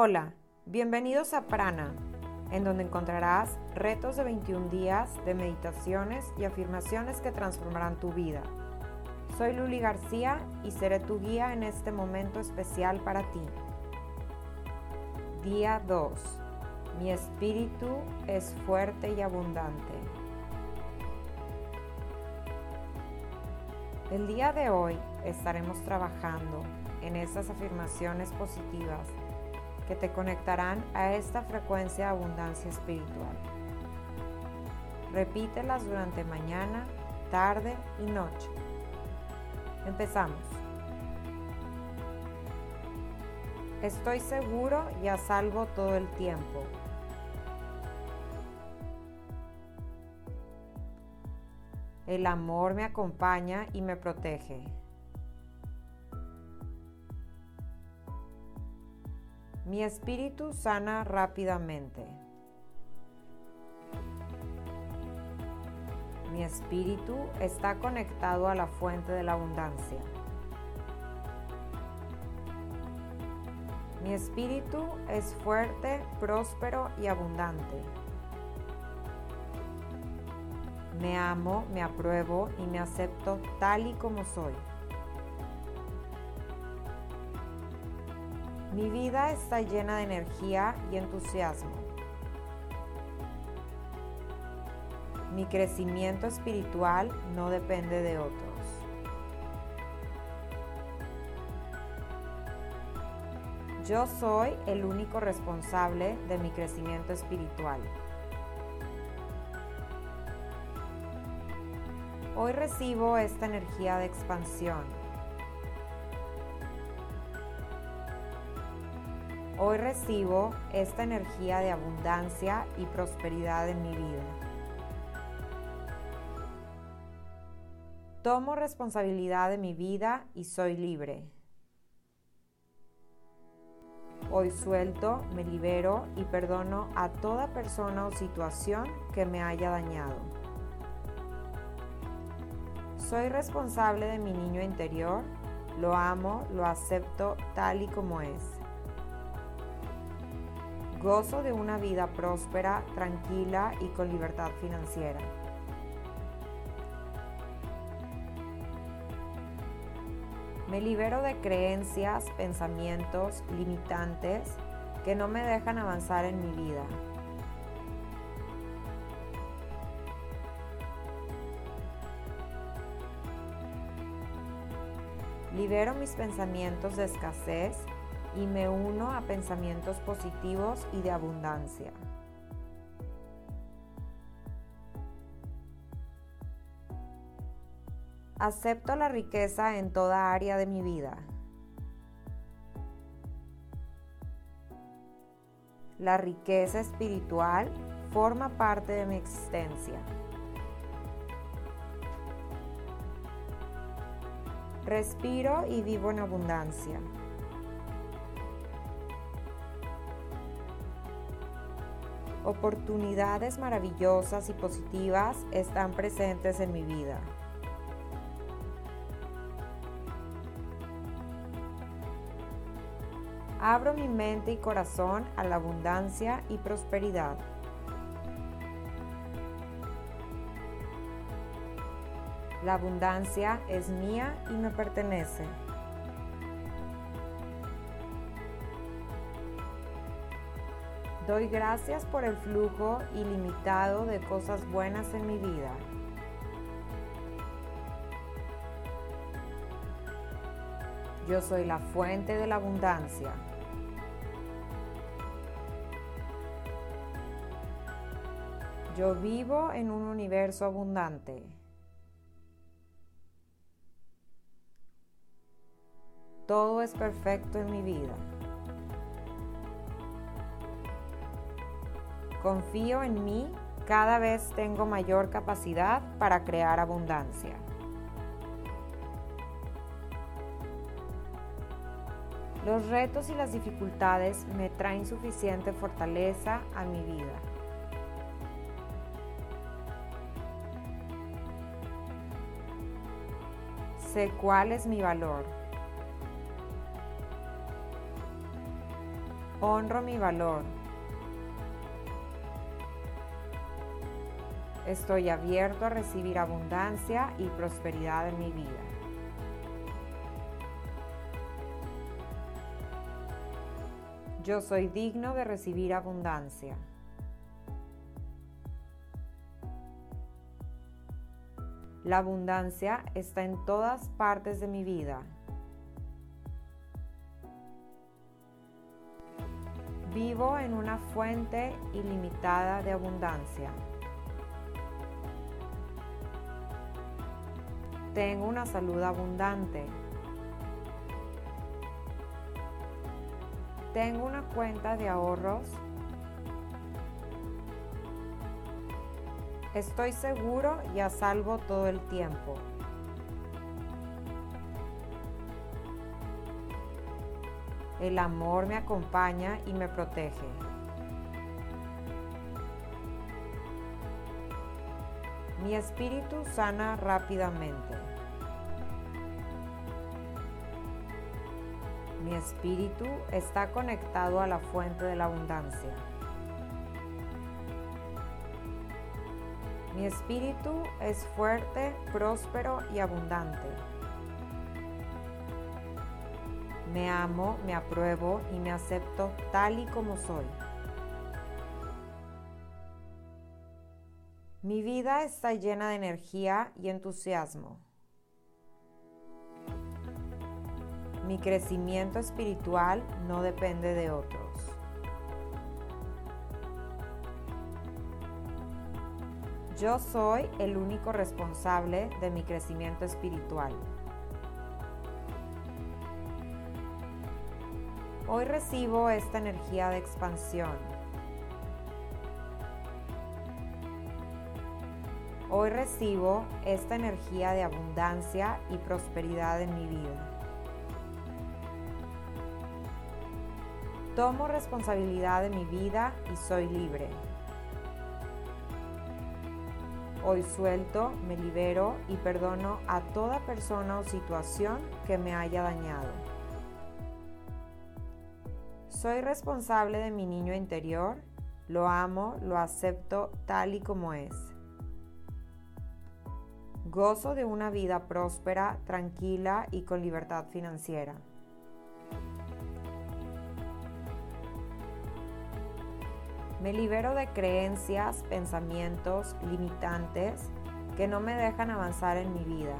Hola, bienvenidos a Prana, en donde encontrarás retos de 21 días de meditaciones y afirmaciones que transformarán tu vida. Soy Luli García y seré tu guía en este momento especial para ti. Día 2. Mi espíritu es fuerte y abundante. El día de hoy estaremos trabajando en estas afirmaciones positivas que te conectarán a esta frecuencia de abundancia espiritual. Repítelas durante mañana, tarde y noche. Empezamos. Estoy seguro y a salvo todo el tiempo. El amor me acompaña y me protege. Mi espíritu sana rápidamente. Mi espíritu está conectado a la fuente de la abundancia. Mi espíritu es fuerte, próspero y abundante. Me amo, me apruebo y me acepto tal y como soy. Mi vida está llena de energía y entusiasmo. Mi crecimiento espiritual no depende de otros. Yo soy el único responsable de mi crecimiento espiritual. Hoy recibo esta energía de expansión Hoy recibo esta energía de abundancia y prosperidad en mi vida. Tomo responsabilidad de mi vida y soy libre. Hoy suelto, me libero y perdono a toda persona o situación que me haya dañado. Soy responsable de mi niño interior, lo amo, lo acepto tal y como es. Gozo de una vida próspera, tranquila y con libertad financiera. Me libero de creencias, pensamientos limitantes que no me dejan avanzar en mi vida. Libero mis pensamientos de escasez y me uno a pensamientos positivos y de abundancia. Acepto la riqueza en toda área de mi vida. La riqueza espiritual forma parte de mi existencia. Respiro y vivo en abundancia. Oportunidades maravillosas y positivas están presentes en mi vida. Abro mi mente y corazón a la abundancia y prosperidad. La abundancia es mía y me pertenece. Doy gracias por el flujo ilimitado de cosas buenas en mi vida. Yo soy la fuente de la abundancia. Yo vivo en un universo abundante. Todo es perfecto en mi vida. Confío en mí, cada vez tengo mayor capacidad para crear abundancia. Los retos y las dificultades me traen suficiente fortaleza a mi vida. Sé cuál es mi valor. Honro mi valor. Estoy abierto a recibir abundancia y prosperidad en mi vida. Yo soy digno de recibir abundancia. La abundancia está en todas partes de mi vida. Vivo en una fuente ilimitada de abundancia. Tengo una salud abundante. Tengo una cuenta de ahorros. Estoy seguro y a salvo todo el tiempo. El amor me acompaña y me protege. Mi espíritu sana rápidamente. Mi espíritu está conectado a la fuente de la abundancia. Mi espíritu es fuerte, próspero y abundante. Me amo, me apruebo y me acepto tal y como soy. Mi vida está llena de energía y entusiasmo. Mi crecimiento espiritual no depende de otros. Yo soy el único responsable de mi crecimiento espiritual. Hoy recibo esta energía de expansión. Hoy recibo esta energía de abundancia y prosperidad en mi vida. Tomo responsabilidad de mi vida y soy libre. Hoy suelto, me libero y perdono a toda persona o situación que me haya dañado. Soy responsable de mi niño interior, lo amo, lo acepto tal y como es. Gozo de una vida próspera, tranquila y con libertad financiera. Me libero de creencias, pensamientos limitantes que no me dejan avanzar en mi vida.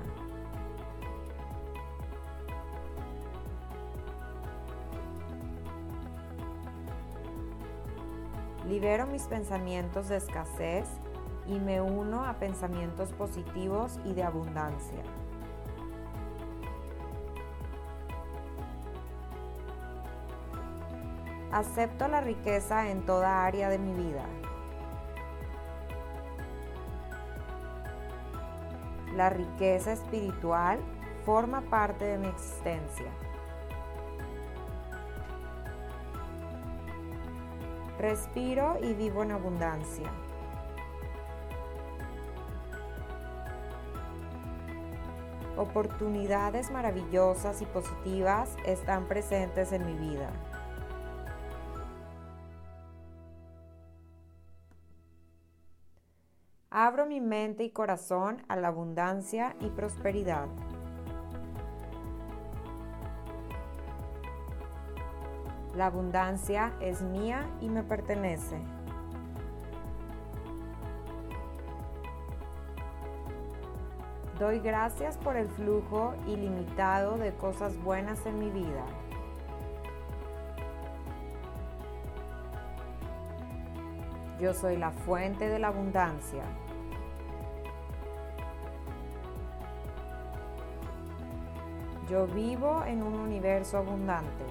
Libero mis pensamientos de escasez y me uno a pensamientos positivos y de abundancia. Acepto la riqueza en toda área de mi vida. La riqueza espiritual forma parte de mi existencia. Respiro y vivo en abundancia. Oportunidades maravillosas y positivas están presentes en mi vida. Abro mi mente y corazón a la abundancia y prosperidad. La abundancia es mía y me pertenece. Doy gracias por el flujo ilimitado de cosas buenas en mi vida. Yo soy la fuente de la abundancia. Yo vivo en un universo abundante.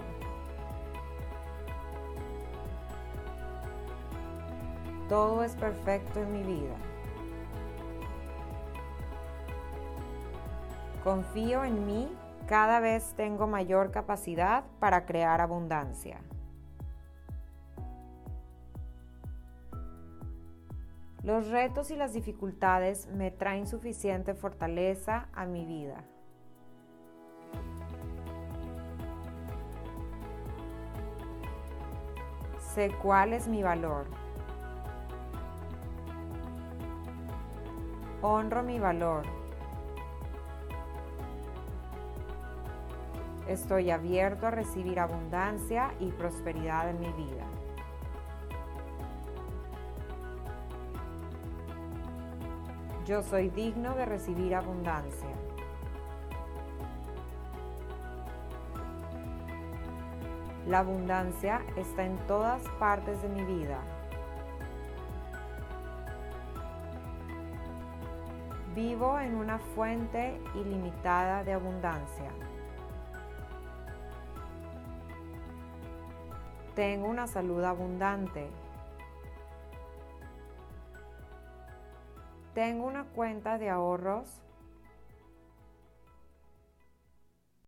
Todo es perfecto en mi vida. Confío en mí, cada vez tengo mayor capacidad para crear abundancia. Los retos y las dificultades me traen suficiente fortaleza a mi vida. Sé cuál es mi valor. Honro mi valor. Estoy abierto a recibir abundancia y prosperidad en mi vida. Yo soy digno de recibir abundancia. La abundancia está en todas partes de mi vida. Vivo en una fuente ilimitada de abundancia. Tengo una salud abundante. Tengo una cuenta de ahorros